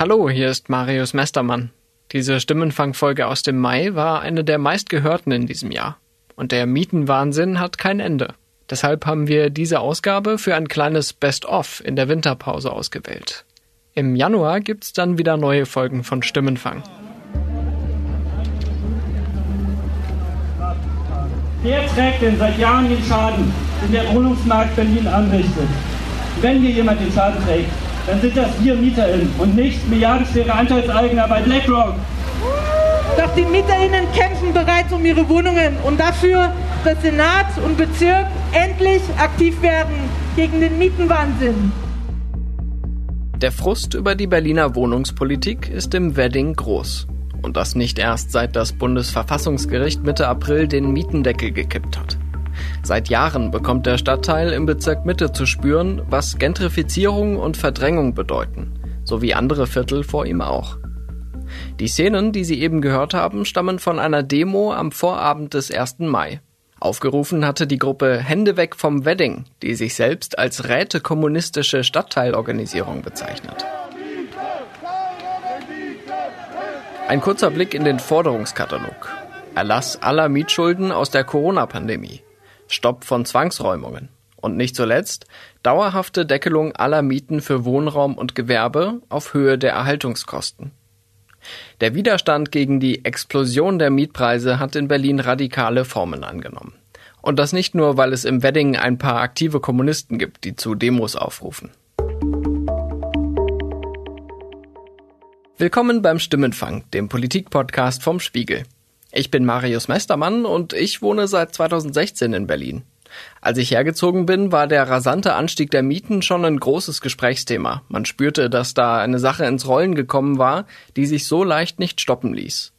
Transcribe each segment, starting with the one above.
Hallo, hier ist Marius Mestermann. Diese Stimmenfangfolge aus dem Mai war eine der meistgehörten in diesem Jahr. Und der Mietenwahnsinn hat kein Ende. Deshalb haben wir diese Ausgabe für ein kleines Best-of in der Winterpause ausgewählt. Im Januar gibt's dann wieder neue Folgen von Stimmenfang. Wer trägt denn seit Jahren den Schaden, den der Wohnungsmarkt Berlin anrichtet? Wenn hier jemand den Schaden trägt, dann sind das wir MieterInnen und nicht milliardenschwere Anteilseigner bei BlackRock. Doch die MieterInnen kämpfen bereits um ihre Wohnungen und dafür, dass Senat und Bezirk endlich aktiv werden gegen den Mietenwahnsinn. Der Frust über die Berliner Wohnungspolitik ist im Wedding groß. Und das nicht erst seit das Bundesverfassungsgericht Mitte April den Mietendeckel gekippt hat. Seit Jahren bekommt der Stadtteil im Bezirk Mitte zu spüren, was Gentrifizierung und Verdrängung bedeuten, so wie andere Viertel vor ihm auch. Die Szenen, die Sie eben gehört haben, stammen von einer Demo am Vorabend des 1. Mai. Aufgerufen hatte die Gruppe Hände weg vom Wedding, die sich selbst als rätekommunistische Stadtteilorganisierung bezeichnet. Ein kurzer Blick in den Forderungskatalog. Erlass aller Mietschulden aus der Corona-Pandemie. Stopp von Zwangsräumungen. Und nicht zuletzt dauerhafte Deckelung aller Mieten für Wohnraum und Gewerbe auf Höhe der Erhaltungskosten. Der Widerstand gegen die Explosion der Mietpreise hat in Berlin radikale Formen angenommen. Und das nicht nur, weil es im Wedding ein paar aktive Kommunisten gibt, die zu Demos aufrufen. Willkommen beim Stimmenfang, dem Politikpodcast vom Spiegel. Ich bin Marius Mestermann und ich wohne seit 2016 in Berlin. Als ich hergezogen bin, war der rasante Anstieg der Mieten schon ein großes Gesprächsthema. Man spürte, dass da eine Sache ins Rollen gekommen war, die sich so leicht nicht stoppen ließ.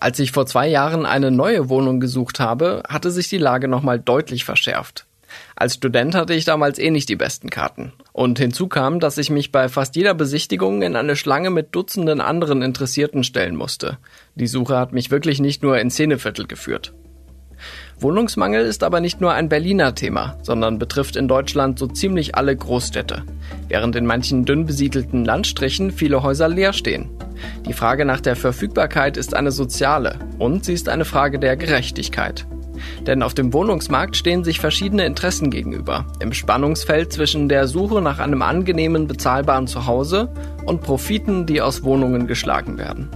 Als ich vor zwei Jahren eine neue Wohnung gesucht habe, hatte sich die Lage nochmal deutlich verschärft. Als Student hatte ich damals eh nicht die besten Karten. Und hinzu kam, dass ich mich bei fast jeder Besichtigung in eine Schlange mit Dutzenden anderen Interessierten stellen musste. Die Suche hat mich wirklich nicht nur in Szeneviertel geführt. Wohnungsmangel ist aber nicht nur ein Berliner Thema, sondern betrifft in Deutschland so ziemlich alle Großstädte, während in manchen dünn besiedelten Landstrichen viele Häuser leer stehen. Die Frage nach der Verfügbarkeit ist eine soziale und sie ist eine Frage der Gerechtigkeit. Denn auf dem Wohnungsmarkt stehen sich verschiedene Interessen gegenüber. Im Spannungsfeld zwischen der Suche nach einem angenehmen, bezahlbaren Zuhause und Profiten, die aus Wohnungen geschlagen werden.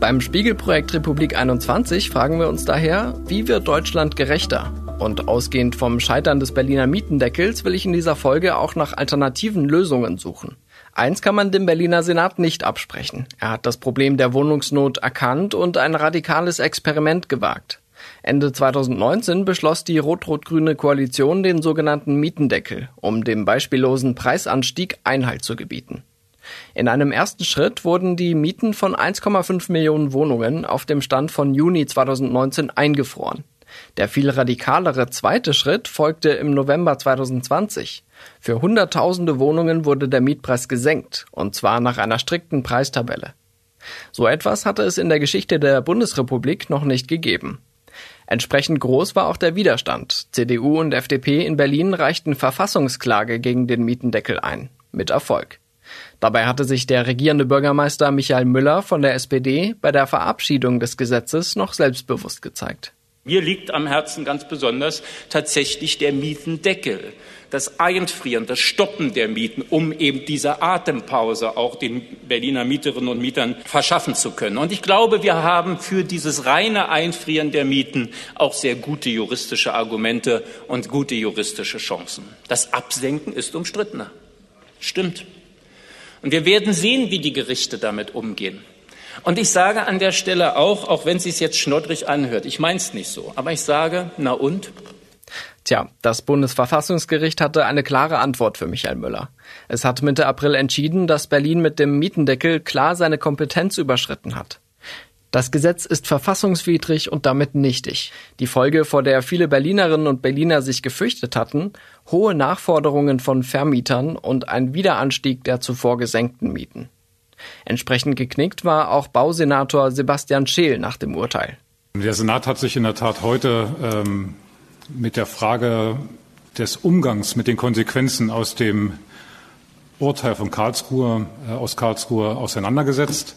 Beim Spiegelprojekt Republik 21 fragen wir uns daher, wie wird Deutschland gerechter? Und ausgehend vom Scheitern des Berliner Mietendeckels will ich in dieser Folge auch nach alternativen Lösungen suchen. Eins kann man dem Berliner Senat nicht absprechen. Er hat das Problem der Wohnungsnot erkannt und ein radikales Experiment gewagt. Ende 2019 beschloss die rot-rot-grüne Koalition den sogenannten Mietendeckel, um dem beispiellosen Preisanstieg Einhalt zu gebieten. In einem ersten Schritt wurden die Mieten von 1,5 Millionen Wohnungen auf dem Stand von Juni 2019 eingefroren. Der viel radikalere zweite Schritt folgte im November 2020. Für Hunderttausende Wohnungen wurde der Mietpreis gesenkt, und zwar nach einer strikten Preistabelle. So etwas hatte es in der Geschichte der Bundesrepublik noch nicht gegeben. Entsprechend groß war auch der Widerstand. CDU und FDP in Berlin reichten Verfassungsklage gegen den Mietendeckel ein. Mit Erfolg. Dabei hatte sich der regierende Bürgermeister Michael Müller von der SPD bei der Verabschiedung des Gesetzes noch selbstbewusst gezeigt. Mir liegt am Herzen ganz besonders tatsächlich der Mietendeckel, das Einfrieren, das Stoppen der Mieten, um eben diese Atempause auch den Berliner Mieterinnen und Mietern verschaffen zu können. Und ich glaube, wir haben für dieses reine Einfrieren der Mieten auch sehr gute juristische Argumente und gute juristische Chancen. Das Absenken ist umstrittener. Stimmt. Und wir werden sehen, wie die Gerichte damit umgehen. Und ich sage an der Stelle auch, auch wenn es sich jetzt schnoddrig anhört, ich meine es nicht so, aber ich sage, na und? Tja, das Bundesverfassungsgericht hatte eine klare Antwort für Michael Müller. Es hat Mitte April entschieden, dass Berlin mit dem Mietendeckel klar seine Kompetenz überschritten hat. Das Gesetz ist verfassungswidrig und damit nichtig. Die Folge, vor der viele Berlinerinnen und Berliner sich gefürchtet hatten, hohe Nachforderungen von Vermietern und ein Wiederanstieg der zuvor gesenkten Mieten. Entsprechend geknickt war auch Bausenator Sebastian Scheel nach dem Urteil. Der Senat hat sich in der Tat heute ähm, mit der Frage des Umgangs mit den Konsequenzen aus dem Urteil von Karlsruhe, äh, aus Karlsruhe auseinandergesetzt.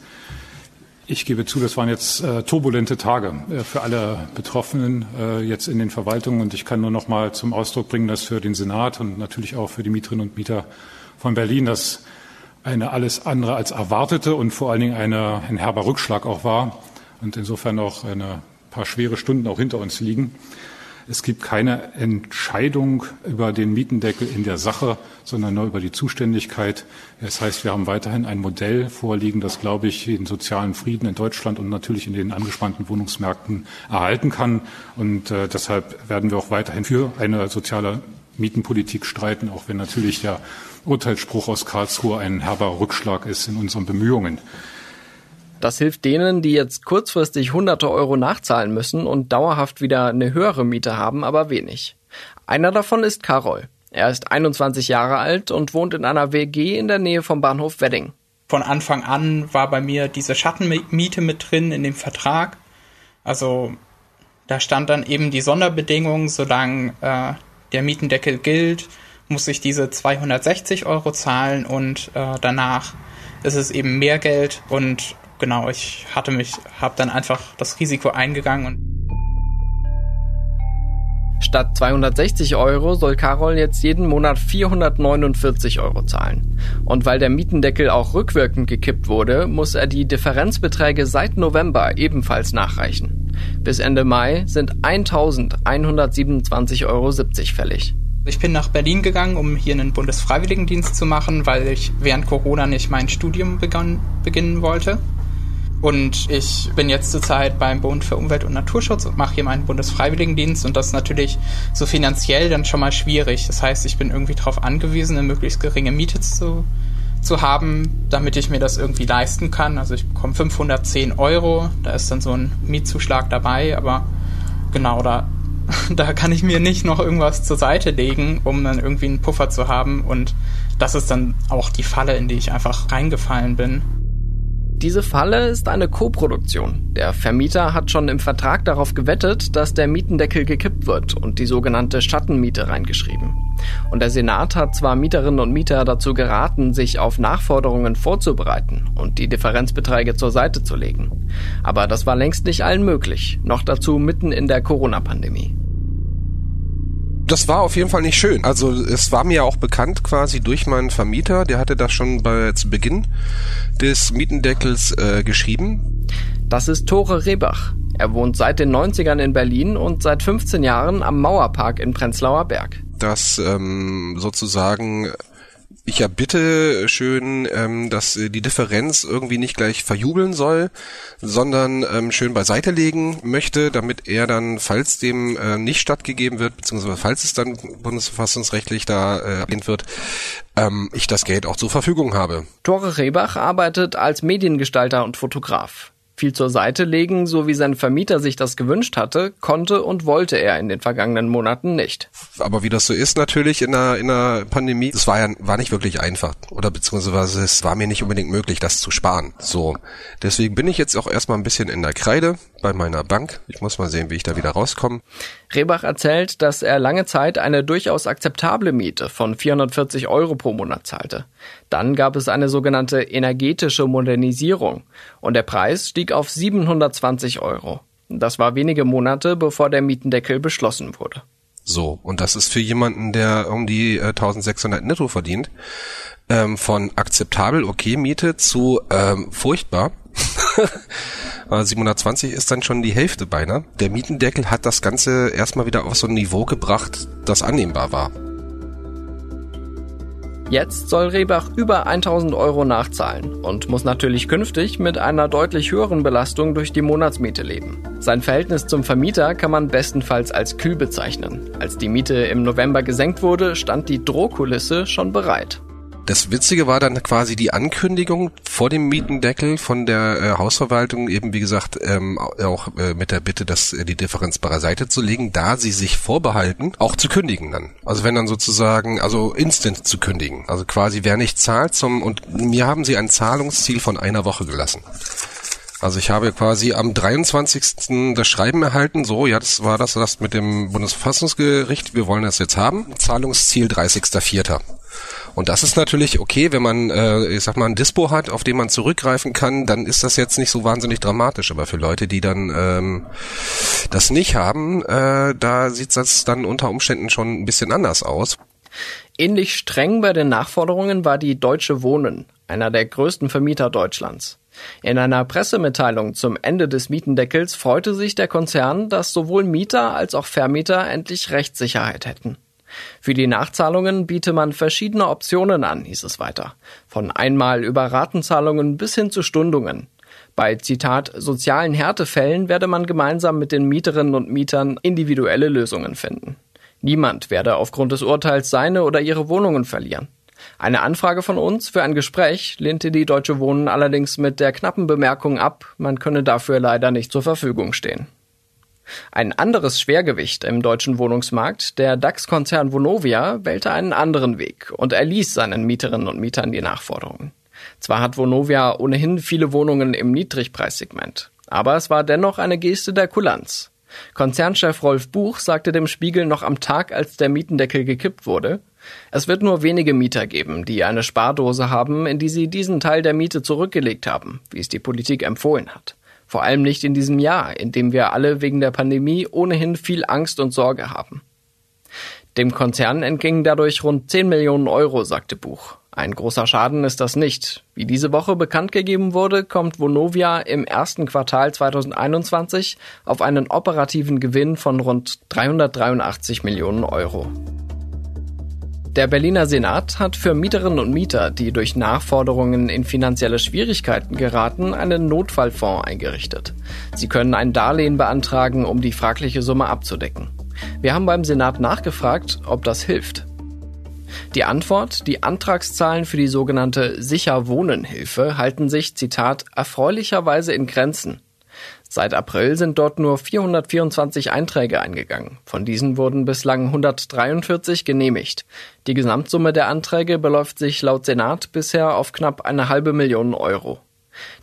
Ich gebe zu, das waren jetzt äh, turbulente Tage äh, für alle Betroffenen äh, jetzt in den Verwaltungen. Und ich kann nur noch mal zum Ausdruck bringen, dass für den Senat und natürlich auch für die Mieterinnen und Mieter von Berlin das eine alles andere als erwartete und vor allen Dingen eine, ein herber Rückschlag auch war und insofern auch eine paar schwere Stunden auch hinter uns liegen. Es gibt keine Entscheidung über den Mietendeckel in der Sache, sondern nur über die Zuständigkeit. Das heißt, wir haben weiterhin ein Modell vorliegen, das, glaube ich, den sozialen Frieden in Deutschland und natürlich in den angespannten Wohnungsmärkten erhalten kann. Und äh, deshalb werden wir auch weiterhin für eine soziale Mietenpolitik streiten, auch wenn natürlich der Urteilsspruch aus Karlsruhe ein herber Rückschlag ist in unseren Bemühungen. Das hilft denen, die jetzt kurzfristig hunderte Euro nachzahlen müssen und dauerhaft wieder eine höhere Miete haben, aber wenig. Einer davon ist Karol. Er ist 21 Jahre alt und wohnt in einer WG in der Nähe vom Bahnhof Wedding. Von Anfang an war bei mir diese Schattenmiete mit drin in dem Vertrag. Also da stand dann eben die Sonderbedingung, solange äh, der Mietendeckel gilt, muss ich diese 260 Euro zahlen und äh, danach ist es eben mehr Geld und genau, ich hatte mich, habe dann einfach das Risiko eingegangen und Statt 260 Euro soll Carol jetzt jeden Monat 449 Euro zahlen. Und weil der Mietendeckel auch rückwirkend gekippt wurde, muss er die Differenzbeträge seit November ebenfalls nachreichen. Bis Ende Mai sind 1127,70 Euro fällig. Ich bin nach Berlin gegangen, um hier einen Bundesfreiwilligendienst zu machen, weil ich während Corona nicht mein Studium begann, beginnen wollte. Und ich bin jetzt zurzeit beim Bund für Umwelt und Naturschutz und mache hier meinen Bundesfreiwilligendienst und das ist natürlich so finanziell dann schon mal schwierig. Das heißt, ich bin irgendwie darauf angewiesen, eine möglichst geringe Miete zu, zu haben, damit ich mir das irgendwie leisten kann. Also ich bekomme 510 Euro, da ist dann so ein Mietzuschlag dabei, aber genau, da, da kann ich mir nicht noch irgendwas zur Seite legen, um dann irgendwie einen Puffer zu haben und das ist dann auch die Falle, in die ich einfach reingefallen bin. Diese Falle ist eine Koproduktion. Der Vermieter hat schon im Vertrag darauf gewettet, dass der Mietendeckel gekippt wird und die sogenannte Schattenmiete reingeschrieben. Und der Senat hat zwar Mieterinnen und Mieter dazu geraten, sich auf Nachforderungen vorzubereiten und die Differenzbeträge zur Seite zu legen. Aber das war längst nicht allen möglich, noch dazu mitten in der Corona-Pandemie das war auf jeden Fall nicht schön. Also es war mir auch bekannt quasi durch meinen Vermieter, der hatte das schon bei, zu Beginn des Mietendeckels äh, geschrieben. Das ist Tore Rebach. Er wohnt seit den 90ern in Berlin und seit 15 Jahren am Mauerpark in Prenzlauer Berg. Dass ähm, sozusagen ich ja bitte schön, ähm, dass die Differenz irgendwie nicht gleich verjubeln soll, sondern ähm, schön beiseite legen möchte, damit er dann, falls dem äh, nicht stattgegeben wird, beziehungsweise falls es dann bundesverfassungsrechtlich da äh, ablehnt wird, ähm, ich das Geld auch zur Verfügung habe. Tore Rebach arbeitet als Mediengestalter und Fotograf. Viel zur Seite legen, so wie sein Vermieter sich das gewünscht hatte, konnte und wollte er in den vergangenen Monaten nicht. Aber wie das so ist natürlich in einer, in einer Pandemie, es war ja war nicht wirklich einfach oder beziehungsweise es war mir nicht unbedingt möglich, das zu sparen. So, deswegen bin ich jetzt auch erstmal ein bisschen in der Kreide bei meiner Bank. Ich muss mal sehen, wie ich da wieder rauskomme. Rebach erzählt, dass er lange Zeit eine durchaus akzeptable Miete von 440 Euro pro Monat zahlte. Dann gab es eine sogenannte energetische Modernisierung und der Preis stieg auf 720 Euro. Das war wenige Monate, bevor der Mietendeckel beschlossen wurde. So, und das ist für jemanden, der um die äh, 1600 netto verdient, ähm, von akzeptabel okay Miete zu ähm, furchtbar. 720 ist dann schon die Hälfte beinahe. Der Mietendeckel hat das Ganze erstmal wieder auf so ein Niveau gebracht, das annehmbar war. Jetzt soll Rehbach über 1000 Euro nachzahlen und muss natürlich künftig mit einer deutlich höheren Belastung durch die Monatsmiete leben. Sein Verhältnis zum Vermieter kann man bestenfalls als kühl bezeichnen. Als die Miete im November gesenkt wurde, stand die Drohkulisse schon bereit. Das Witzige war dann quasi die Ankündigung vor dem Mietendeckel von der äh, Hausverwaltung, eben wie gesagt, ähm, auch äh, mit der Bitte, dass äh, die Differenz beiseite zu legen, da sie sich vorbehalten, auch zu kündigen dann. Also wenn dann sozusagen, also instant zu kündigen. Also quasi wer nicht zahlt zum, und mir haben sie ein Zahlungsziel von einer Woche gelassen. Also ich habe quasi am 23. das Schreiben erhalten, so, ja, das war das, das mit dem Bundesverfassungsgericht, wir wollen das jetzt haben. Zahlungsziel 30.04. Und das ist natürlich okay, wenn man, äh, ich sag mal, ein Dispo hat, auf den man zurückgreifen kann, dann ist das jetzt nicht so wahnsinnig dramatisch. Aber für Leute, die dann ähm, das nicht haben, äh, da sieht das dann unter Umständen schon ein bisschen anders aus. Ähnlich streng bei den Nachforderungen war die Deutsche Wohnen, einer der größten Vermieter Deutschlands. In einer Pressemitteilung zum Ende des Mietendeckels freute sich der Konzern, dass sowohl Mieter als auch Vermieter endlich Rechtssicherheit hätten. Für die Nachzahlungen biete man verschiedene Optionen an, hieß es weiter. Von einmal über Ratenzahlungen bis hin zu Stundungen. Bei Zitat sozialen Härtefällen werde man gemeinsam mit den Mieterinnen und Mietern individuelle Lösungen finden. Niemand werde aufgrund des Urteils seine oder ihre Wohnungen verlieren. Eine Anfrage von uns für ein Gespräch lehnte die Deutsche Wohnen allerdings mit der knappen Bemerkung ab, man könne dafür leider nicht zur Verfügung stehen. Ein anderes Schwergewicht im deutschen Wohnungsmarkt, der DAX-Konzern Vonovia, wählte einen anderen Weg und erließ seinen Mieterinnen und Mietern die Nachforderungen. Zwar hat Vonovia ohnehin viele Wohnungen im Niedrigpreissegment, aber es war dennoch eine Geste der Kulanz. Konzernchef Rolf Buch sagte dem Spiegel noch am Tag, als der Mietendeckel gekippt wurde, es wird nur wenige Mieter geben, die eine Spardose haben, in die sie diesen Teil der Miete zurückgelegt haben, wie es die Politik empfohlen hat. Vor allem nicht in diesem Jahr, in dem wir alle wegen der Pandemie ohnehin viel Angst und Sorge haben. Dem Konzern entgingen dadurch rund 10 Millionen Euro, sagte Buch. Ein großer Schaden ist das nicht. Wie diese Woche bekannt gegeben wurde, kommt Vonovia im ersten Quartal 2021 auf einen operativen Gewinn von rund 383 Millionen Euro. Der Berliner Senat hat für Mieterinnen und Mieter, die durch Nachforderungen in finanzielle Schwierigkeiten geraten, einen Notfallfonds eingerichtet. Sie können ein Darlehen beantragen, um die fragliche Summe abzudecken. Wir haben beim Senat nachgefragt, ob das hilft. Die Antwort, die Antragszahlen für die sogenannte Sicher Wohnen Hilfe halten sich, Zitat, erfreulicherweise in Grenzen. Seit April sind dort nur 424 Einträge eingegangen. Von diesen wurden bislang 143 genehmigt. Die Gesamtsumme der Anträge beläuft sich laut Senat bisher auf knapp eine halbe Million Euro.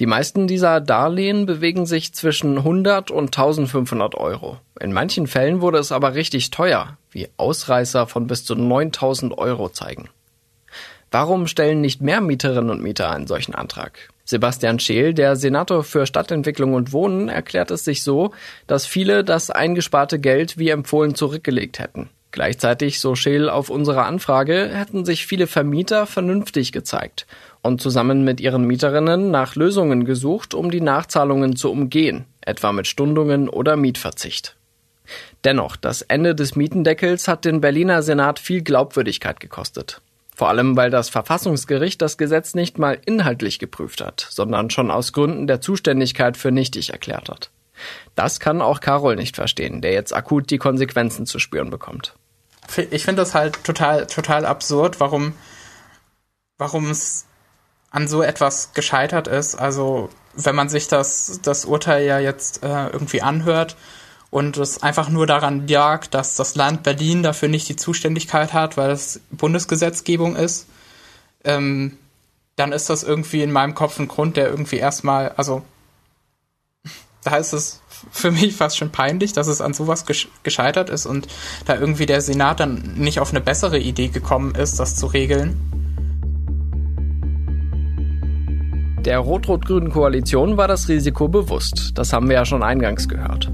Die meisten dieser Darlehen bewegen sich zwischen 100 und 1500 Euro. In manchen Fällen wurde es aber richtig teuer, wie Ausreißer von bis zu 9000 Euro zeigen. Warum stellen nicht mehr Mieterinnen und Mieter einen solchen Antrag? Sebastian Scheel, der Senator für Stadtentwicklung und Wohnen, erklärt es sich so, dass viele das eingesparte Geld wie empfohlen zurückgelegt hätten. Gleichzeitig, so Scheel auf unsere Anfrage, hätten sich viele Vermieter vernünftig gezeigt und zusammen mit ihren Mieterinnen nach Lösungen gesucht, um die Nachzahlungen zu umgehen, etwa mit Stundungen oder Mietverzicht. Dennoch, das Ende des Mietendeckels hat den Berliner Senat viel Glaubwürdigkeit gekostet. Vor allem, weil das Verfassungsgericht das Gesetz nicht mal inhaltlich geprüft hat, sondern schon aus Gründen der Zuständigkeit für nichtig erklärt hat. Das kann auch Carol nicht verstehen, der jetzt akut die Konsequenzen zu spüren bekommt. Ich finde das halt total, total absurd, warum, warum es an so etwas gescheitert ist. Also, wenn man sich das, das Urteil ja jetzt äh, irgendwie anhört, und es einfach nur daran lag, dass das Land Berlin dafür nicht die Zuständigkeit hat, weil es Bundesgesetzgebung ist, ähm, dann ist das irgendwie in meinem Kopf ein Grund, der irgendwie erstmal, also da ist es für mich fast schon peinlich, dass es an sowas gescheitert ist und da irgendwie der Senat dann nicht auf eine bessere Idee gekommen ist, das zu regeln. Der rot-rot-grünen Koalition war das Risiko bewusst. Das haben wir ja schon eingangs gehört.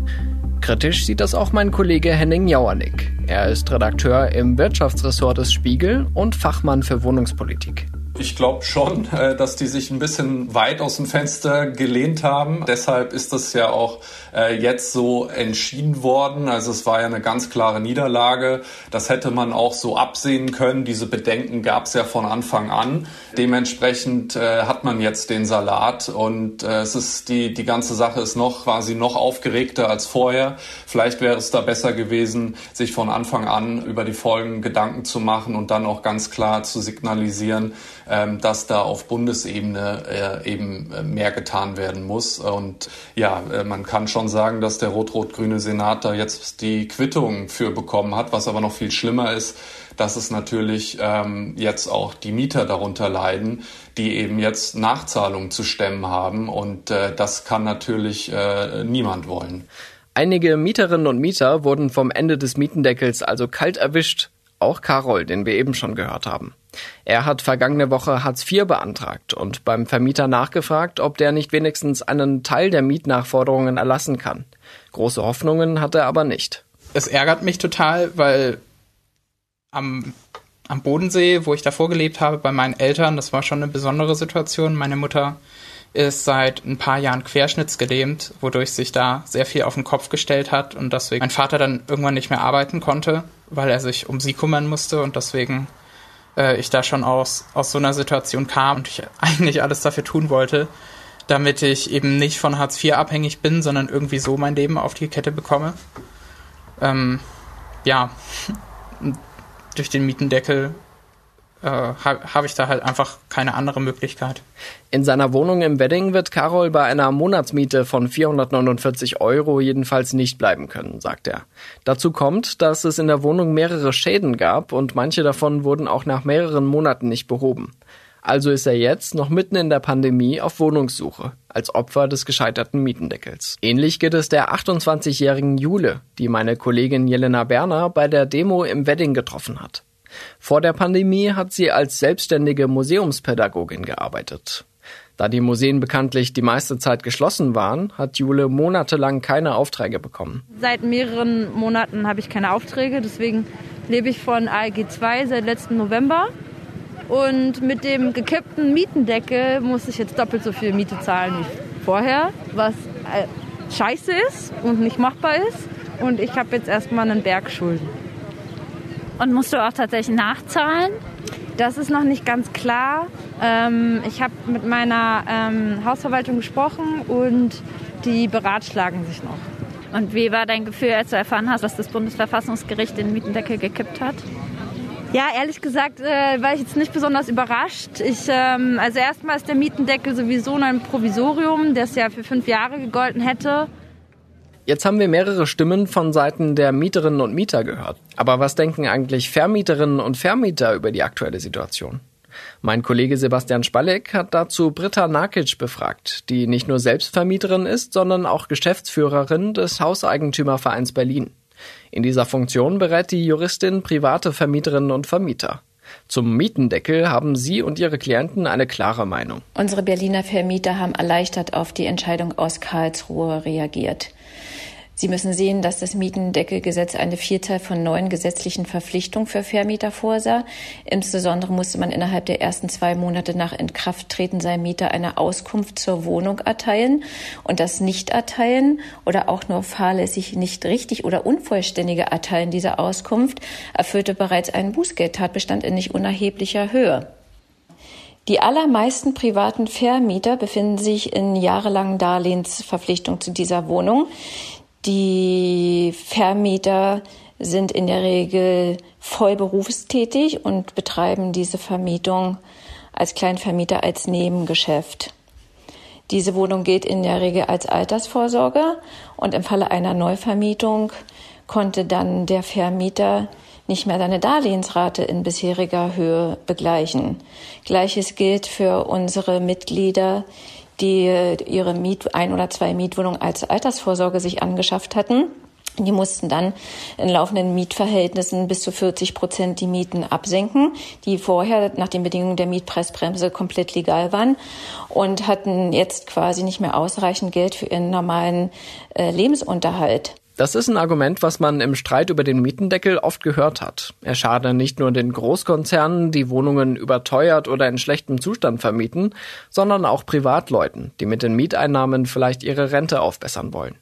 Kritisch sieht das auch mein Kollege Henning Jauernick. Er ist Redakteur im Wirtschaftsressort des Spiegel und Fachmann für Wohnungspolitik. Ich glaube schon, äh, dass die sich ein bisschen weit aus dem Fenster gelehnt haben. Deshalb ist das ja auch äh, jetzt so entschieden worden. Also es war ja eine ganz klare Niederlage. Das hätte man auch so absehen können. Diese Bedenken gab es ja von Anfang an. Dementsprechend äh, hat man jetzt den Salat und es ist die die ganze Sache ist noch quasi noch aufgeregter als vorher. Vielleicht wäre es da besser gewesen, sich von Anfang an über die Folgen Gedanken zu machen und dann auch ganz klar zu signalisieren, dass da auf Bundesebene äh, eben mehr getan werden muss. Und ja, äh, man kann schon sagen, dass der rot-rot-grüne Senat da jetzt die Quittung für bekommen hat. Was aber noch viel schlimmer ist, dass es natürlich ähm, jetzt auch die Mieter darunter leiden, die eben jetzt Nachzahlungen zu stemmen haben. Und äh, das kann natürlich äh, niemand wollen. Einige Mieterinnen und Mieter wurden vom Ende des Mietendeckels also kalt erwischt. Auch Karol, den wir eben schon gehört haben. Er hat vergangene Woche Hartz IV beantragt und beim Vermieter nachgefragt, ob der nicht wenigstens einen Teil der Mietnachforderungen erlassen kann. Große Hoffnungen hat er aber nicht. Es ärgert mich total, weil am, am Bodensee, wo ich davor gelebt habe, bei meinen Eltern, das war schon eine besondere Situation. Meine Mutter ist seit ein paar Jahren querschnittsgelähmt, wodurch sich da sehr viel auf den Kopf gestellt hat und deswegen mein Vater dann irgendwann nicht mehr arbeiten konnte, weil er sich um sie kümmern musste und deswegen äh, ich da schon aus, aus so einer Situation kam und ich eigentlich alles dafür tun wollte, damit ich eben nicht von Hartz IV abhängig bin, sondern irgendwie so mein Leben auf die Kette bekomme. Ähm, ja, durch den Mietendeckel äh, habe hab ich da halt einfach keine andere Möglichkeit. In seiner Wohnung im Wedding wird Carol bei einer Monatsmiete von 449 Euro jedenfalls nicht bleiben können, sagt er. Dazu kommt, dass es in der Wohnung mehrere Schäden gab und manche davon wurden auch nach mehreren Monaten nicht behoben. Also ist er jetzt noch mitten in der Pandemie auf Wohnungssuche, als Opfer des gescheiterten Mietendeckels. Ähnlich geht es der 28-jährigen Jule, die meine Kollegin Jelena Berner bei der Demo im Wedding getroffen hat. Vor der Pandemie hat sie als selbstständige Museumspädagogin gearbeitet. Da die Museen bekanntlich die meiste Zeit geschlossen waren, hat Jule monatelang keine Aufträge bekommen. Seit mehreren Monaten habe ich keine Aufträge, deswegen lebe ich von ALG 2 seit letztem November. Und mit dem gekippten Mietendeckel muss ich jetzt doppelt so viel Miete zahlen wie vorher, was äh, scheiße ist und nicht machbar ist. Und ich habe jetzt erstmal einen Berg Schulden. Und musst du auch tatsächlich nachzahlen? Das ist noch nicht ganz klar. Ähm, ich habe mit meiner ähm, Hausverwaltung gesprochen und die beratschlagen sich noch. Und wie war dein Gefühl, als du erfahren hast, dass das Bundesverfassungsgericht den Mietendeckel gekippt hat? Ja, ehrlich gesagt äh, war ich jetzt nicht besonders überrascht. Ich, ähm, also erstmal ist der Mietendeckel sowieso ein Provisorium, das ja für fünf Jahre gegolten hätte. Jetzt haben wir mehrere Stimmen von Seiten der Mieterinnen und Mieter gehört. Aber was denken eigentlich Vermieterinnen und Vermieter über die aktuelle Situation? Mein Kollege Sebastian Spalleck hat dazu Britta Nakic befragt, die nicht nur Selbstvermieterin ist, sondern auch Geschäftsführerin des Hauseigentümervereins Berlin. In dieser Funktion berät die Juristin private Vermieterinnen und Vermieter. Zum Mietendeckel haben Sie und Ihre Klienten eine klare Meinung. Unsere Berliner Vermieter haben erleichtert auf die Entscheidung aus Karlsruhe reagiert. Sie müssen sehen, dass das Mietendeckelgesetz eine Vielzahl von neuen gesetzlichen Verpflichtungen für Vermieter vorsah. Insbesondere musste man innerhalb der ersten zwei Monate nach Inkrafttreten seinem Mieter eine Auskunft zur Wohnung erteilen und das Nicht-Erteilen oder auch nur fahrlässig nicht richtig oder unvollständige Erteilen dieser Auskunft erfüllte bereits einen Bußgeldtatbestand in nicht unerheblicher Höhe. Die allermeisten privaten Vermieter befinden sich in jahrelangen Darlehensverpflichtungen zu dieser Wohnung. Die Vermieter sind in der Regel voll berufstätig und betreiben diese Vermietung als Kleinvermieter als Nebengeschäft. Diese Wohnung gilt in der Regel als Altersvorsorge und im Falle einer Neuvermietung konnte dann der Vermieter nicht mehr seine Darlehensrate in bisheriger Höhe begleichen. Gleiches gilt für unsere Mitglieder, die ihre Miet ein oder zwei Mietwohnungen als Altersvorsorge sich angeschafft hatten. Die mussten dann in laufenden Mietverhältnissen bis zu 40 Prozent die Mieten absenken, die vorher nach den Bedingungen der Mietpreisbremse komplett legal waren und hatten jetzt quasi nicht mehr ausreichend Geld für ihren normalen äh, Lebensunterhalt. Das ist ein Argument, was man im Streit über den Mietendeckel oft gehört hat. Er schade nicht nur den Großkonzernen, die Wohnungen überteuert oder in schlechtem Zustand vermieten, sondern auch Privatleuten, die mit den Mieteinnahmen vielleicht ihre Rente aufbessern wollen.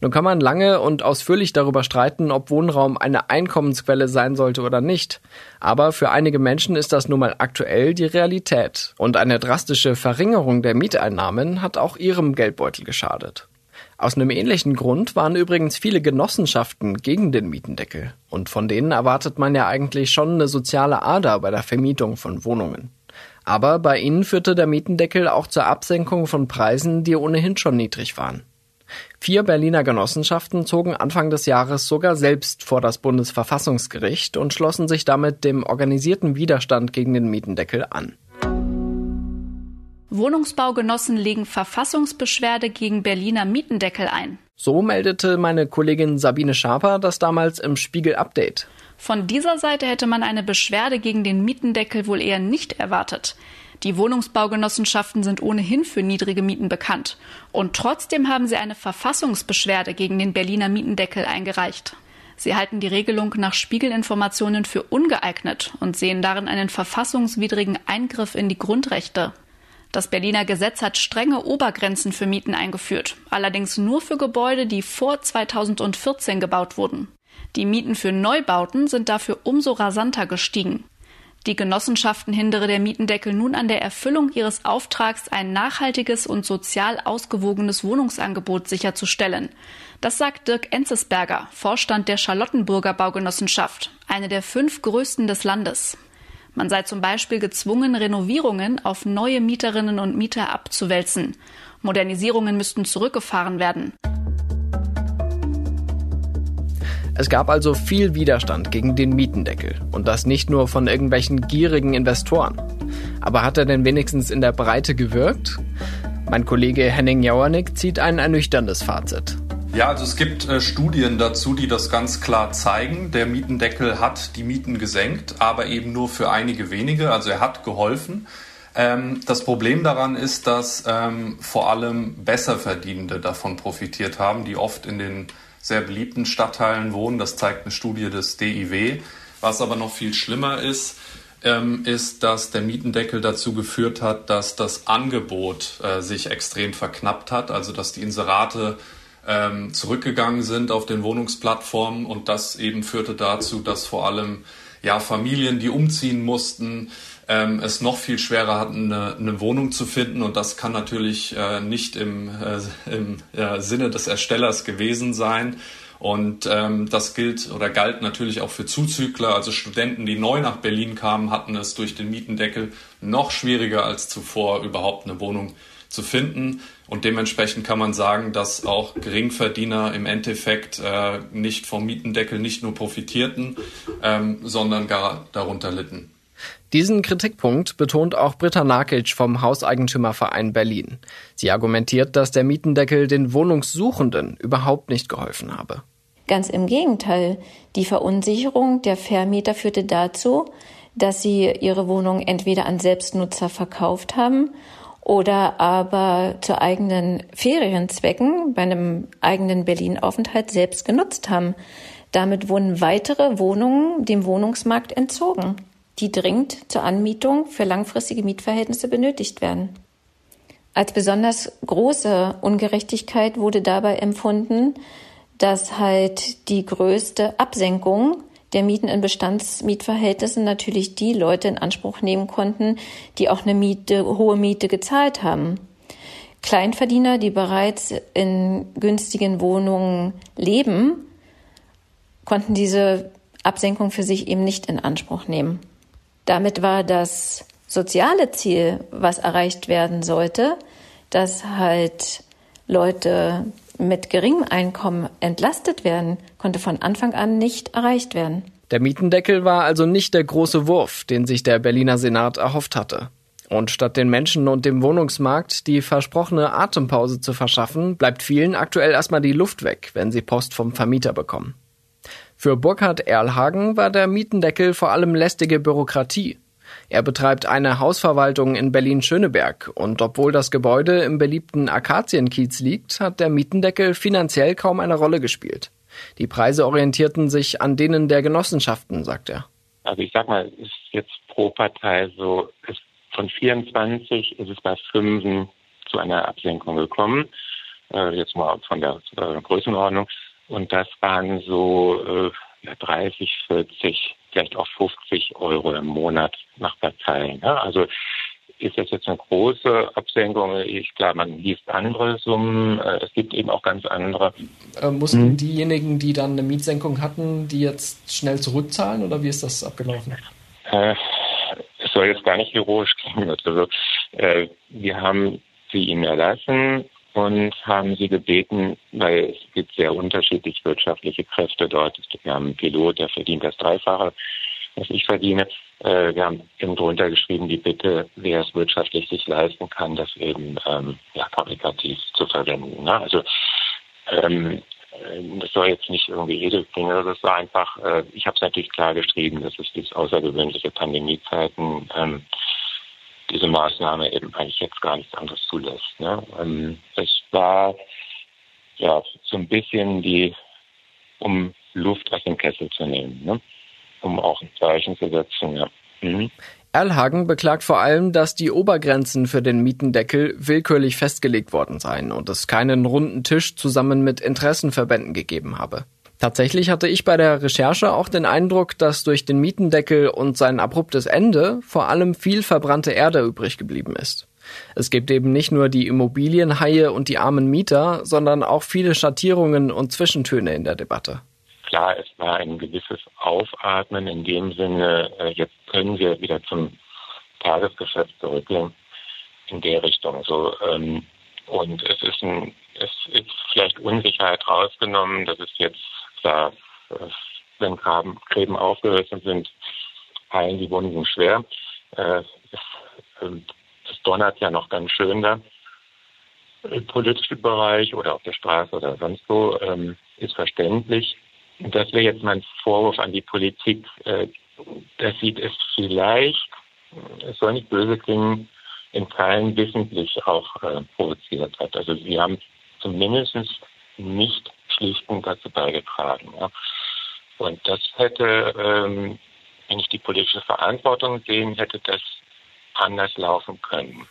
Nun kann man lange und ausführlich darüber streiten, ob Wohnraum eine Einkommensquelle sein sollte oder nicht. Aber für einige Menschen ist das nun mal aktuell die Realität. Und eine drastische Verringerung der Mieteinnahmen hat auch ihrem Geldbeutel geschadet. Aus einem ähnlichen Grund waren übrigens viele Genossenschaften gegen den Mietendeckel. Und von denen erwartet man ja eigentlich schon eine soziale Ader bei der Vermietung von Wohnungen. Aber bei ihnen führte der Mietendeckel auch zur Absenkung von Preisen, die ohnehin schon niedrig waren. Vier Berliner Genossenschaften zogen Anfang des Jahres sogar selbst vor das Bundesverfassungsgericht und schlossen sich damit dem organisierten Widerstand gegen den Mietendeckel an. Wohnungsbaugenossen legen Verfassungsbeschwerde gegen Berliner Mietendeckel ein. So meldete meine Kollegin Sabine Schaper das damals im Spiegel Update. Von dieser Seite hätte man eine Beschwerde gegen den Mietendeckel wohl eher nicht erwartet. Die Wohnungsbaugenossenschaften sind ohnehin für niedrige Mieten bekannt. Und trotzdem haben sie eine Verfassungsbeschwerde gegen den Berliner Mietendeckel eingereicht. Sie halten die Regelung nach Spiegelinformationen für ungeeignet und sehen darin einen verfassungswidrigen Eingriff in die Grundrechte. Das Berliner Gesetz hat strenge Obergrenzen für Mieten eingeführt, allerdings nur für Gebäude, die vor 2014 gebaut wurden. Die Mieten für Neubauten sind dafür umso rasanter gestiegen. Die Genossenschaften hindere der Mietendeckel nun an der Erfüllung ihres Auftrags, ein nachhaltiges und sozial ausgewogenes Wohnungsangebot sicherzustellen. Das sagt Dirk Enzesberger, Vorstand der Charlottenburger Baugenossenschaft, eine der fünf größten des Landes. Man sei zum Beispiel gezwungen, Renovierungen auf neue Mieterinnen und Mieter abzuwälzen. Modernisierungen müssten zurückgefahren werden. Es gab also viel Widerstand gegen den Mietendeckel und das nicht nur von irgendwelchen gierigen Investoren. Aber hat er denn wenigstens in der Breite gewirkt? Mein Kollege Henning Jauernick zieht ein ernüchterndes Fazit. Ja, also es gibt äh, Studien dazu, die das ganz klar zeigen. Der Mietendeckel hat die Mieten gesenkt, aber eben nur für einige wenige. Also er hat geholfen. Ähm, das Problem daran ist, dass ähm, vor allem Besserverdienende davon profitiert haben, die oft in den sehr beliebten Stadtteilen wohnen. Das zeigt eine Studie des DIW. Was aber noch viel schlimmer ist, ähm, ist, dass der Mietendeckel dazu geführt hat, dass das Angebot äh, sich extrem verknappt hat, also dass die Inserate ähm, zurückgegangen sind auf den Wohnungsplattformen und das eben führte dazu, dass vor allem ja Familien, die umziehen mussten, ähm, es noch viel schwerer hatten, eine, eine, Wohnung zu finden und das kann natürlich äh, nicht im, äh, im äh, Sinne des Erstellers gewesen sein. Und ähm, das gilt oder galt natürlich auch für Zuzügler, also Studenten, die neu nach Berlin kamen, hatten es durch den Mietendeckel noch schwieriger als zuvor, überhaupt eine Wohnung zu finden. Und dementsprechend kann man sagen, dass auch Geringverdiener im Endeffekt äh, nicht vom Mietendeckel nicht nur profitierten, ähm, sondern gar darunter litten. Diesen Kritikpunkt betont auch Britta Nakic vom Hauseigentümerverein Berlin. Sie argumentiert, dass der Mietendeckel den Wohnungssuchenden überhaupt nicht geholfen habe. Ganz im Gegenteil. Die Verunsicherung der Vermieter führte dazu, dass sie ihre Wohnung entweder an Selbstnutzer verkauft haben oder aber zu eigenen Ferienzwecken bei einem eigenen Berlin-Aufenthalt selbst genutzt haben. Damit wurden weitere Wohnungen dem Wohnungsmarkt entzogen, die dringend zur Anmietung für langfristige Mietverhältnisse benötigt werden. Als besonders große Ungerechtigkeit wurde dabei empfunden, dass halt die größte Absenkung der Mieten in Bestandsmietverhältnissen natürlich die Leute in Anspruch nehmen konnten, die auch eine Miete, hohe Miete gezahlt haben. Kleinverdiener, die bereits in günstigen Wohnungen leben, konnten diese Absenkung für sich eben nicht in Anspruch nehmen. Damit war das soziale Ziel, was erreicht werden sollte, dass halt Leute mit geringem Einkommen entlastet werden, konnte von Anfang an nicht erreicht werden. Der Mietendeckel war also nicht der große Wurf, den sich der Berliner Senat erhofft hatte. Und statt den Menschen und dem Wohnungsmarkt die versprochene Atempause zu verschaffen, bleibt vielen aktuell erstmal die Luft weg, wenn sie Post vom Vermieter bekommen. Für Burkhard Erlhagen war der Mietendeckel vor allem lästige Bürokratie. Er betreibt eine Hausverwaltung in Berlin-Schöneberg und obwohl das Gebäude im beliebten Akazienkiez liegt, hat der Mietendeckel finanziell kaum eine Rolle gespielt. Die Preise orientierten sich an denen der Genossenschaften, sagt er. Also ich sag mal, ist jetzt pro Partei so, ist von 24 ist es bei 5 zu einer Absenkung gekommen. Äh, jetzt mal von der äh, Größenordnung. Und das waren so äh, 30, 40 vielleicht auch 50 Euro im Monat nach Partei. Ne? Also ist das jetzt eine große Absenkung? Ich klar, man liest andere Summen, äh, es gibt eben auch ganz andere. Äh, mussten mhm. diejenigen, die dann eine Mietsenkung hatten, die jetzt schnell zurückzahlen oder wie ist das abgelaufen? Äh, es soll jetzt gar nicht heroisch sagen oder so. Äh, wir haben sie ihnen erlassen und haben sie gebeten, weil es gibt sehr unterschiedlich wirtschaftliche Kräfte dort. Wir haben einen Pilot, der verdient das Dreifache, was ich verdiene. Äh, wir haben eben drunter geschrieben, die Bitte, wer es wirtschaftlich sich leisten kann, das eben ähm, ja, karikativ zu verwenden. Ne? Also ähm, das soll jetzt nicht irgendwie edel klingen, das war einfach, äh, ich habe es natürlich klar geschrieben, dass es diese außergewöhnliche Pandemiezeiten ähm, diese Maßnahme eben eigentlich jetzt gar nichts anderes zulässt. Ne? Ähm, es war ja so ein bisschen die, um Luft aus dem Kessel zu nehmen, ne? um auch ein Zeichen zu setzen. Ja. Mhm. Erlhagen beklagt vor allem, dass die Obergrenzen für den Mietendeckel willkürlich festgelegt worden seien und es keinen runden Tisch zusammen mit Interessenverbänden gegeben habe. Tatsächlich hatte ich bei der Recherche auch den Eindruck, dass durch den Mietendeckel und sein abruptes Ende vor allem viel verbrannte Erde übrig geblieben ist. Es gibt eben nicht nur die Immobilienhaie und die armen Mieter, sondern auch viele Schattierungen und Zwischentöne in der Debatte. Klar, es war ein gewisses Aufatmen in dem Sinne, äh, jetzt können wir wieder zum Tagesgeschäft zurückgehen in der Richtung. So, ähm, und es ist ein, es ist vielleicht Unsicherheit rausgenommen, dass es jetzt klar, wenn Graben, Gräben aufgerissen sind, heilen die Wunden schwer. Äh, es, ähm, es donnert ja noch ganz schön da. Im politischen Bereich oder auf der Straße oder sonst wo ähm, ist verständlich. Das wäre jetzt mein Vorwurf an die Politik. Äh, dass sie es vielleicht, es soll nicht böse klingen, in Teilen wissentlich auch äh, provoziert hat. Also sie haben zumindest nicht schlichtend dazu beigetragen. Ja. Und das hätte, ähm, wenn ich die politische Verantwortung sehen hätte, das anders laufen können.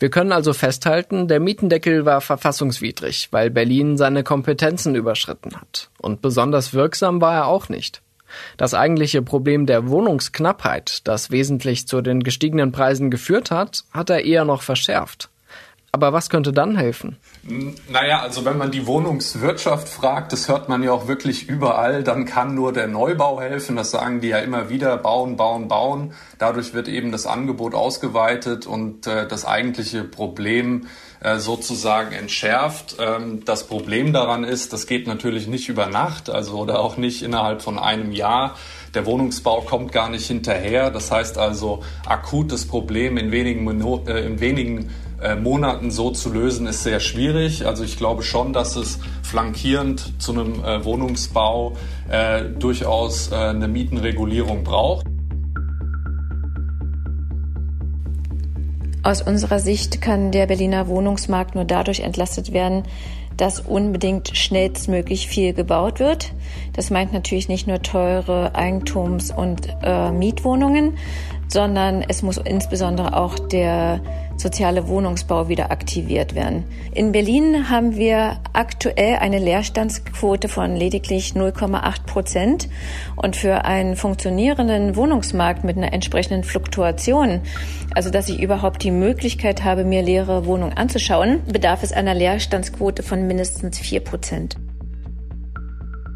Wir können also festhalten, der Mietendeckel war verfassungswidrig, weil Berlin seine Kompetenzen überschritten hat. Und besonders wirksam war er auch nicht. Das eigentliche Problem der Wohnungsknappheit, das wesentlich zu den gestiegenen Preisen geführt hat, hat er eher noch verschärft. Aber was könnte dann helfen? Naja, also wenn man die Wohnungswirtschaft fragt, das hört man ja auch wirklich überall, dann kann nur der Neubau helfen. Das sagen die ja immer wieder, bauen, bauen, bauen. Dadurch wird eben das Angebot ausgeweitet und äh, das eigentliche Problem äh, sozusagen entschärft. Ähm, das Problem daran ist, das geht natürlich nicht über Nacht, also oder auch nicht innerhalb von einem Jahr. Der Wohnungsbau kommt gar nicht hinterher. Das heißt also, akutes Problem in wenigen, äh, in wenigen äh, Monaten so zu lösen, ist sehr schwierig. Also ich glaube schon, dass es flankierend zu einem äh, Wohnungsbau äh, durchaus eine Mietenregulierung braucht. Aus unserer Sicht kann der Berliner Wohnungsmarkt nur dadurch entlastet werden, dass unbedingt schnellstmöglich viel gebaut wird. Das meint natürlich nicht nur teure Eigentums- und äh, Mietwohnungen, sondern es muss insbesondere auch der soziale Wohnungsbau wieder aktiviert werden. In Berlin haben wir aktuell eine Leerstandsquote von lediglich 0,8 Prozent. Und für einen funktionierenden Wohnungsmarkt mit einer entsprechenden Fluktuation, also dass ich überhaupt die Möglichkeit habe, mir leere Wohnungen anzuschauen, bedarf es einer Leerstandsquote von mindestens 4 Prozent.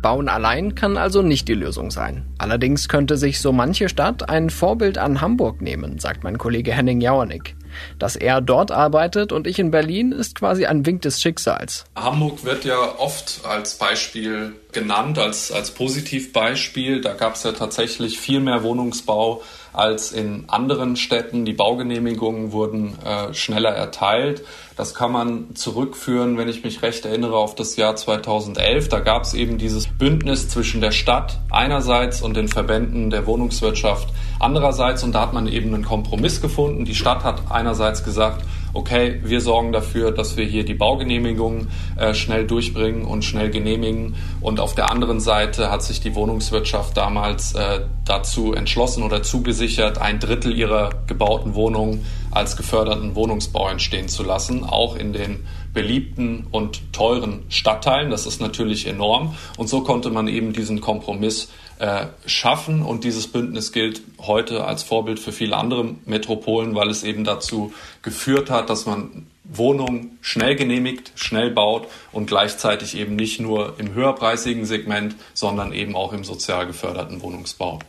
Bauen allein kann also nicht die Lösung sein. Allerdings könnte sich so manche Stadt ein Vorbild an Hamburg nehmen, sagt mein Kollege Henning Jauernick. Dass er dort arbeitet und ich in Berlin ist quasi ein Wink des Schicksals. Hamburg wird ja oft als Beispiel genannt, als, als Positivbeispiel. Da gab es ja tatsächlich viel mehr Wohnungsbau als in anderen Städten. Die Baugenehmigungen wurden äh, schneller erteilt. Das kann man zurückführen, wenn ich mich recht erinnere, auf das Jahr 2011. Da gab es eben dieses Bündnis zwischen der Stadt einerseits und den Verbänden der Wohnungswirtschaft andererseits. Und da hat man eben einen Kompromiss gefunden. Die Stadt hat einerseits gesagt, okay, wir sorgen dafür, dass wir hier die Baugenehmigungen äh, schnell durchbringen und schnell genehmigen. Und auf der anderen Seite hat sich die Wohnungswirtschaft damals äh, dazu entschlossen oder zugesichert, ein Drittel ihrer gebauten Wohnungen als geförderten Wohnungsbau entstehen zu lassen, auch in den beliebten und teuren Stadtteilen. Das ist natürlich enorm. Und so konnte man eben diesen Kompromiss äh, schaffen. Und dieses Bündnis gilt heute als Vorbild für viele andere Metropolen, weil es eben dazu geführt hat, dass man Wohnungen schnell genehmigt, schnell baut und gleichzeitig eben nicht nur im höherpreisigen Segment, sondern eben auch im sozial geförderten Wohnungsbau.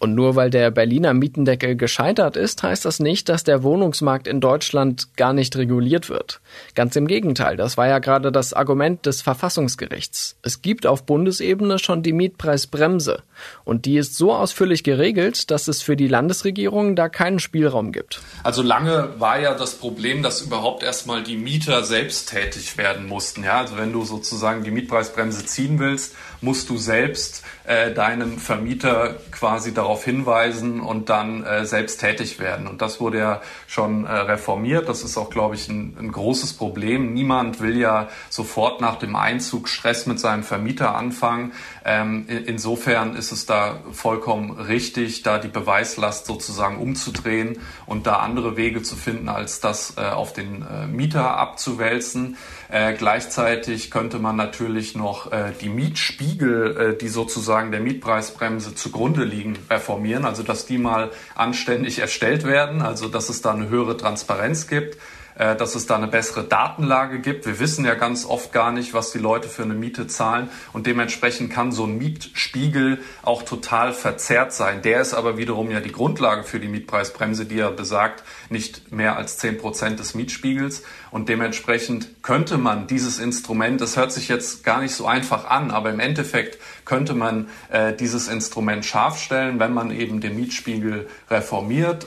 Und nur weil der Berliner Mietendeckel gescheitert ist, heißt das nicht, dass der Wohnungsmarkt in Deutschland gar nicht reguliert wird. Ganz im Gegenteil, das war ja gerade das Argument des Verfassungsgerichts. Es gibt auf Bundesebene schon die Mietpreisbremse. Und die ist so ausführlich geregelt, dass es für die Landesregierung da keinen Spielraum gibt. Also lange war ja das Problem, dass überhaupt erstmal die Mieter selbst tätig werden mussten. Ja, also wenn du sozusagen die Mietpreisbremse ziehen willst, musst du selbst äh, deinem Vermieter quasi darauf hinweisen und dann äh, selbst tätig werden. Und das wurde ja schon äh, reformiert. Das ist auch, glaube ich, ein, ein großes Problem. Niemand will ja sofort nach dem Einzug Stress mit seinem Vermieter anfangen. Ähm, insofern ist es da vollkommen richtig, da die Beweislast sozusagen umzudrehen und da andere Wege zu finden, als das äh, auf den äh, Mieter abzuwälzen. Äh, gleichzeitig könnte man natürlich noch äh, die Mietspiegel, äh, die sozusagen der Mietpreisbremse zugrunde liegen, reformieren. Also dass die mal anständig erstellt werden, also dass es da eine höhere Transparenz gibt dass es da eine bessere Datenlage gibt. Wir wissen ja ganz oft gar nicht, was die Leute für eine Miete zahlen und dementsprechend kann so ein Mietspiegel auch total verzerrt sein. Der ist aber wiederum ja die Grundlage für die Mietpreisbremse, die ja besagt, nicht mehr als zehn Prozent des Mietspiegels und dementsprechend könnte man dieses Instrument, das hört sich jetzt gar nicht so einfach an, aber im Endeffekt könnte man äh, dieses Instrument scharf stellen, wenn man eben den Mietspiegel reformiert.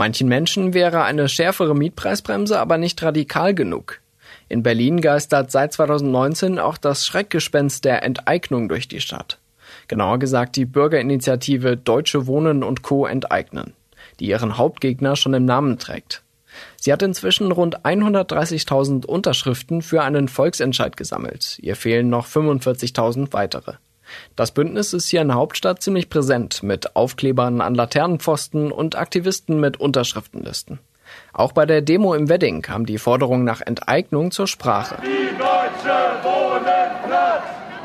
Manchen Menschen wäre eine schärfere Mietpreisbremse aber nicht radikal genug. In Berlin geistert seit 2019 auch das Schreckgespenst der Enteignung durch die Stadt. Genauer gesagt die Bürgerinitiative Deutsche Wohnen und Co. enteignen, die ihren Hauptgegner schon im Namen trägt. Sie hat inzwischen rund 130.000 Unterschriften für einen Volksentscheid gesammelt. Ihr fehlen noch 45.000 weitere. Das Bündnis ist hier in der Hauptstadt ziemlich präsent mit Aufklebern an Laternenpfosten und Aktivisten mit Unterschriftenlisten. Auch bei der Demo im Wedding kam die Forderung nach Enteignung zur Sprache. Die Deutsche wohnen Platz,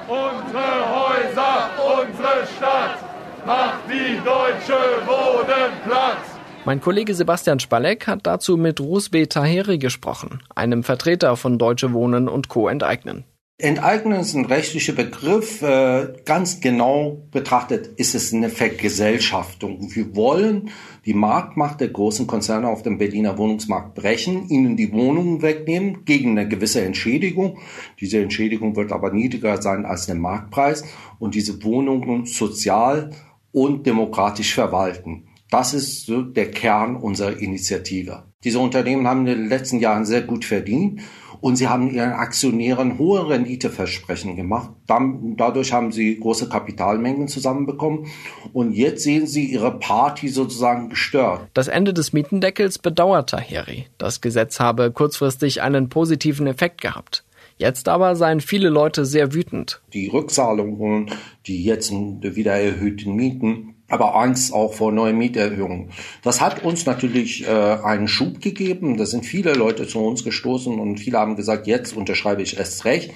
unsere Häuser, unsere Stadt. Macht die Deutsche wohnen Platz. Mein Kollege Sebastian Spalleck hat dazu mit Rusbe Taheri gesprochen, einem Vertreter von Deutsche Wohnen und Co. enteignen. Enteignen ist ein rechtlicher Begriff. Äh, ganz genau betrachtet ist es eine Vergesellschaftung. Wir wollen die Marktmacht der großen Konzerne auf dem Berliner Wohnungsmarkt brechen, ihnen die Wohnungen wegnehmen gegen eine gewisse Entschädigung. Diese Entschädigung wird aber niedriger sein als der Marktpreis und diese Wohnungen sozial und demokratisch verwalten. Das ist so der Kern unserer Initiative. Diese Unternehmen haben in den letzten Jahren sehr gut verdient und sie haben ihren Aktionären hohe Renditeversprechen gemacht. dadurch haben sie große Kapitalmengen zusammenbekommen und jetzt sehen sie ihre Party sozusagen gestört. Das Ende des Mietendeckels bedauert Taheri. Das Gesetz habe kurzfristig einen positiven Effekt gehabt. Jetzt aber seien viele Leute sehr wütend. Die Rückzahlungen, die jetzt wieder erhöhten Mieten, aber Angst auch vor neuen Mieterhöhungen. Das hat uns natürlich äh, einen Schub gegeben. Da sind viele Leute zu uns gestoßen und viele haben gesagt, jetzt unterschreibe ich erst recht.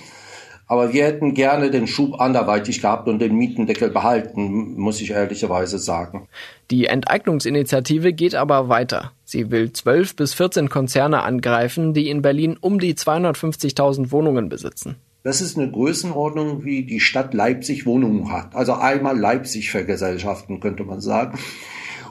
Aber wir hätten gerne den Schub anderweitig gehabt und den Mietendeckel behalten, muss ich ehrlicherweise sagen. Die Enteignungsinitiative geht aber weiter. Sie will 12 bis 14 Konzerne angreifen, die in Berlin um die 250.000 Wohnungen besitzen. Das ist eine Größenordnung, wie die Stadt Leipzig Wohnungen hat. Also einmal Leipzig vergesellschaften, könnte man sagen.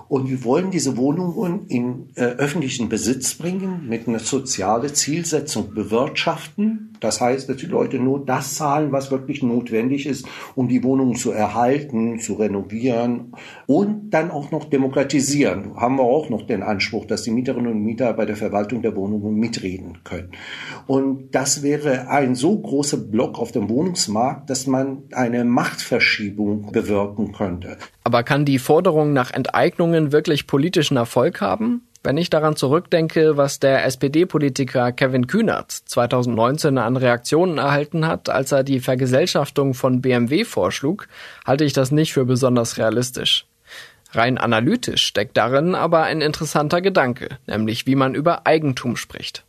Und wir wollen diese Wohnungen in äh, öffentlichen Besitz bringen, mit einer sozialen Zielsetzung bewirtschaften. Das heißt, dass die Leute nur das zahlen, was wirklich notwendig ist, um die Wohnungen zu erhalten, zu renovieren und dann auch noch demokratisieren. Haben wir auch noch den Anspruch, dass die Mieterinnen und Mieter bei der Verwaltung der Wohnungen mitreden können. Und das wäre ein so großer Block auf dem Wohnungsmarkt, dass man eine Machtverschiebung bewirken könnte. Aber kann die Forderung nach Enteignungen wirklich politischen Erfolg haben? Wenn ich daran zurückdenke, was der SPD-Politiker Kevin Kühnert 2019 an Reaktionen erhalten hat, als er die Vergesellschaftung von BMW vorschlug, halte ich das nicht für besonders realistisch. Rein analytisch steckt darin aber ein interessanter Gedanke, nämlich wie man über Eigentum spricht.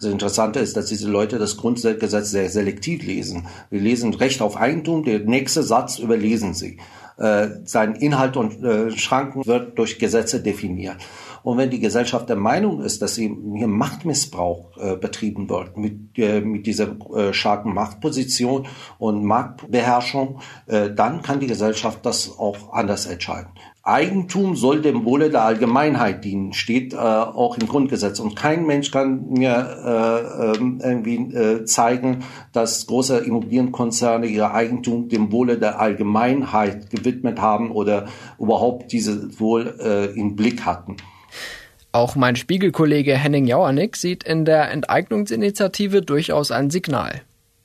Das Interessante ist, dass diese Leute das Grundgesetz sehr selektiv lesen. Wir lesen Recht auf Eigentum, der nächste Satz überlesen sie. Äh, sein Inhalt und äh, Schranken wird durch Gesetze definiert. Und wenn die Gesellschaft der Meinung ist, dass sie hier Machtmissbrauch äh, betrieben wird mit, äh, mit dieser äh, starken Machtposition und Marktbeherrschung, äh, dann kann die Gesellschaft das auch anders entscheiden. Eigentum soll dem Wohle der Allgemeinheit dienen, steht äh, auch im Grundgesetz. Und kein Mensch kann mir äh, ähm, irgendwie äh, zeigen, dass große Immobilienkonzerne ihr Eigentum dem Wohle der Allgemeinheit gewidmet haben oder überhaupt dieses Wohl äh, im Blick hatten. Auch mein Spiegelkollege Henning Jauernick sieht in der Enteignungsinitiative durchaus ein Signal.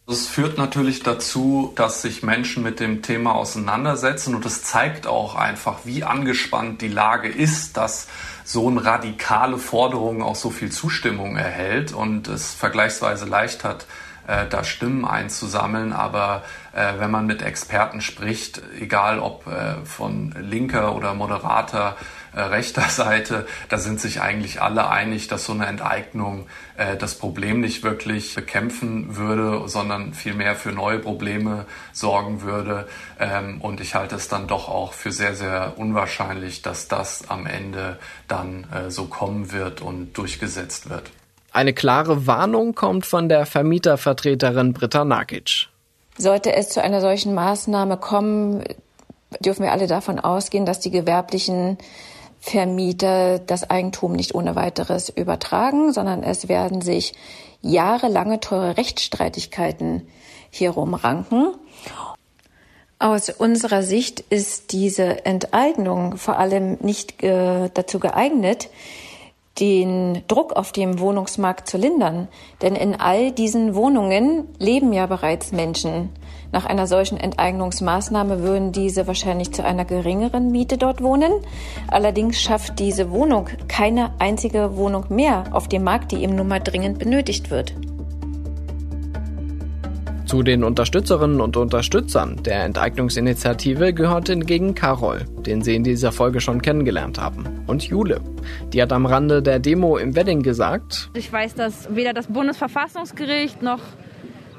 Es führt natürlich dazu, dass sich Menschen mit dem Thema auseinandersetzen und es zeigt auch einfach, wie angespannt die Lage ist, dass so eine radikale Forderung auch so viel Zustimmung erhält und es vergleichsweise leicht hat, äh, da Stimmen einzusammeln. Aber wenn man mit Experten spricht, egal ob äh, von linker oder moderater äh, rechter Seite, da sind sich eigentlich alle einig, dass so eine Enteignung äh, das Problem nicht wirklich bekämpfen würde, sondern vielmehr für neue Probleme sorgen würde. Ähm, und ich halte es dann doch auch für sehr, sehr unwahrscheinlich, dass das am Ende dann äh, so kommen wird und durchgesetzt wird. Eine klare Warnung kommt von der Vermietervertreterin Britta Nakic. Sollte es zu einer solchen Maßnahme kommen, dürfen wir alle davon ausgehen, dass die gewerblichen Vermieter das Eigentum nicht ohne weiteres übertragen, sondern es werden sich jahrelange teure Rechtsstreitigkeiten hier rumranken. Aus unserer Sicht ist diese Enteignung vor allem nicht äh, dazu geeignet, den Druck auf dem Wohnungsmarkt zu lindern. Denn in all diesen Wohnungen leben ja bereits Menschen. Nach einer solchen Enteignungsmaßnahme würden diese wahrscheinlich zu einer geringeren Miete dort wohnen. Allerdings schafft diese Wohnung keine einzige Wohnung mehr auf dem Markt, die eben nun mal dringend benötigt wird. Zu den Unterstützerinnen und Unterstützern der Enteignungsinitiative gehört hingegen Carol, den Sie in dieser Folge schon kennengelernt haben, und Jule. Die hat am Rande der Demo im Wedding gesagt, Ich weiß, dass weder das Bundesverfassungsgericht noch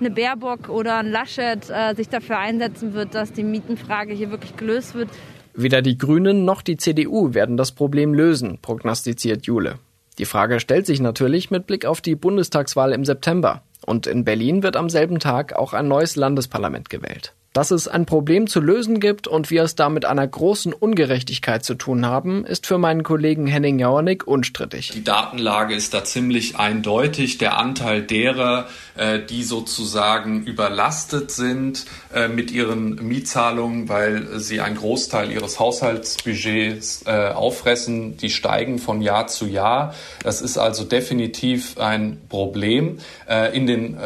eine Baerbock oder ein Laschet äh, sich dafür einsetzen wird, dass die Mietenfrage hier wirklich gelöst wird. Weder die Grünen noch die CDU werden das Problem lösen, prognostiziert Jule. Die Frage stellt sich natürlich mit Blick auf die Bundestagswahl im September. Und in Berlin wird am selben Tag auch ein neues Landesparlament gewählt. Dass es ein Problem zu lösen gibt und wir es da mit einer großen Ungerechtigkeit zu tun haben, ist für meinen Kollegen Henning Jauernick unstrittig. Die Datenlage ist da ziemlich eindeutig. Der Anteil derer, äh, die sozusagen überlastet sind äh, mit ihren Mietzahlungen, weil sie einen Großteil ihres Haushaltsbudgets äh, auffressen, die steigen von Jahr zu Jahr. Das ist also definitiv ein Problem. In den,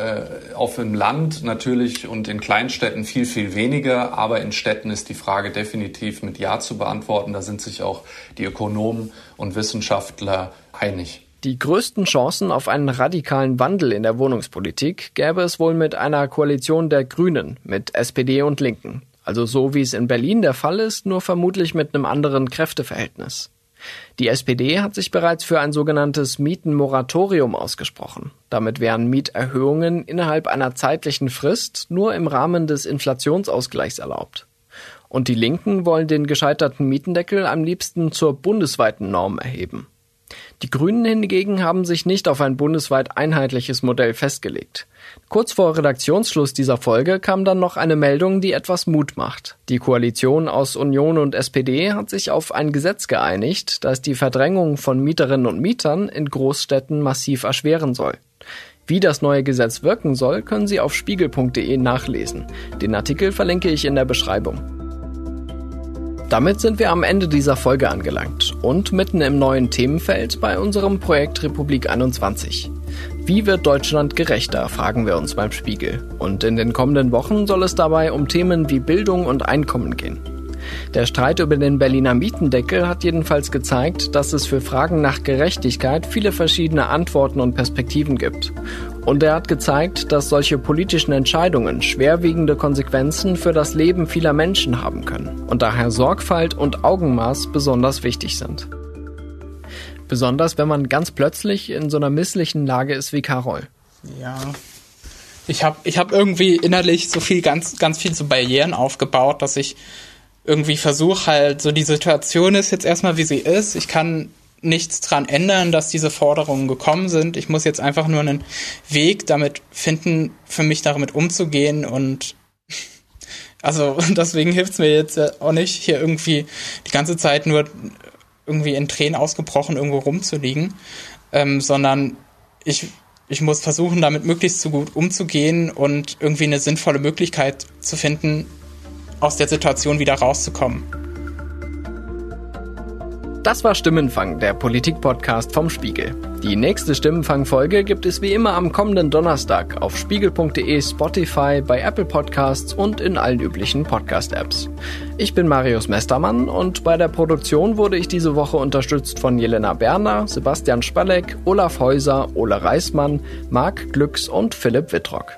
auf dem Land natürlich und in Kleinstädten viel, viel weniger, aber in Städten ist die Frage definitiv mit Ja zu beantworten. Da sind sich auch die Ökonomen und Wissenschaftler einig. Die größten Chancen auf einen radikalen Wandel in der Wohnungspolitik gäbe es wohl mit einer Koalition der Grünen, mit SPD und Linken. Also so wie es in Berlin der Fall ist, nur vermutlich mit einem anderen Kräfteverhältnis. Die SPD hat sich bereits für ein sogenanntes Mietenmoratorium ausgesprochen. Damit wären Mieterhöhungen innerhalb einer zeitlichen Frist nur im Rahmen des Inflationsausgleichs erlaubt. Und die Linken wollen den gescheiterten Mietendeckel am liebsten zur bundesweiten Norm erheben. Die Grünen hingegen haben sich nicht auf ein bundesweit einheitliches Modell festgelegt. Kurz vor Redaktionsschluss dieser Folge kam dann noch eine Meldung, die etwas Mut macht. Die Koalition aus Union und SPD hat sich auf ein Gesetz geeinigt, das die Verdrängung von Mieterinnen und Mietern in Großstädten massiv erschweren soll. Wie das neue Gesetz wirken soll, können Sie auf spiegel.de nachlesen. Den Artikel verlinke ich in der Beschreibung. Damit sind wir am Ende dieser Folge angelangt und mitten im neuen Themenfeld bei unserem Projekt Republik 21. Wie wird Deutschland gerechter, fragen wir uns beim Spiegel. Und in den kommenden Wochen soll es dabei um Themen wie Bildung und Einkommen gehen. Der Streit über den Berliner Mietendeckel hat jedenfalls gezeigt, dass es für Fragen nach Gerechtigkeit viele verschiedene Antworten und Perspektiven gibt. Und er hat gezeigt, dass solche politischen Entscheidungen schwerwiegende Konsequenzen für das Leben vieler Menschen haben können und daher Sorgfalt und Augenmaß besonders wichtig sind. Besonders wenn man ganz plötzlich in so einer misslichen Lage ist wie Carol. Ja. Ich habe ich hab irgendwie innerlich so viel, ganz, ganz viel so Barrieren aufgebaut, dass ich irgendwie versuche halt, so die Situation ist jetzt erstmal wie sie ist. Ich kann nichts dran ändern, dass diese Forderungen gekommen sind. Ich muss jetzt einfach nur einen Weg damit finden, für mich damit umzugehen und Also deswegen hilft es mir jetzt auch nicht, hier irgendwie die ganze Zeit nur irgendwie in Tränen ausgebrochen irgendwo rumzuliegen, ähm, sondern ich, ich muss versuchen, damit möglichst so gut umzugehen und irgendwie eine sinnvolle Möglichkeit zu finden, aus der Situation wieder rauszukommen. Das war Stimmenfang, der Politik-Podcast vom Spiegel. Die nächste Stimmenfang-Folge gibt es wie immer am kommenden Donnerstag auf spiegel.de, Spotify, bei Apple Podcasts und in allen üblichen Podcast-Apps. Ich bin Marius Mestermann und bei der Produktion wurde ich diese Woche unterstützt von Jelena Berner, Sebastian Spalleck, Olaf Häuser, Ole Reismann, Marc Glücks und Philipp Wittrock.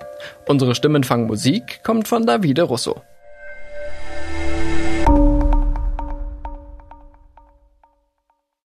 Unsere Stimmenfang-Musik kommt von Davide Russo.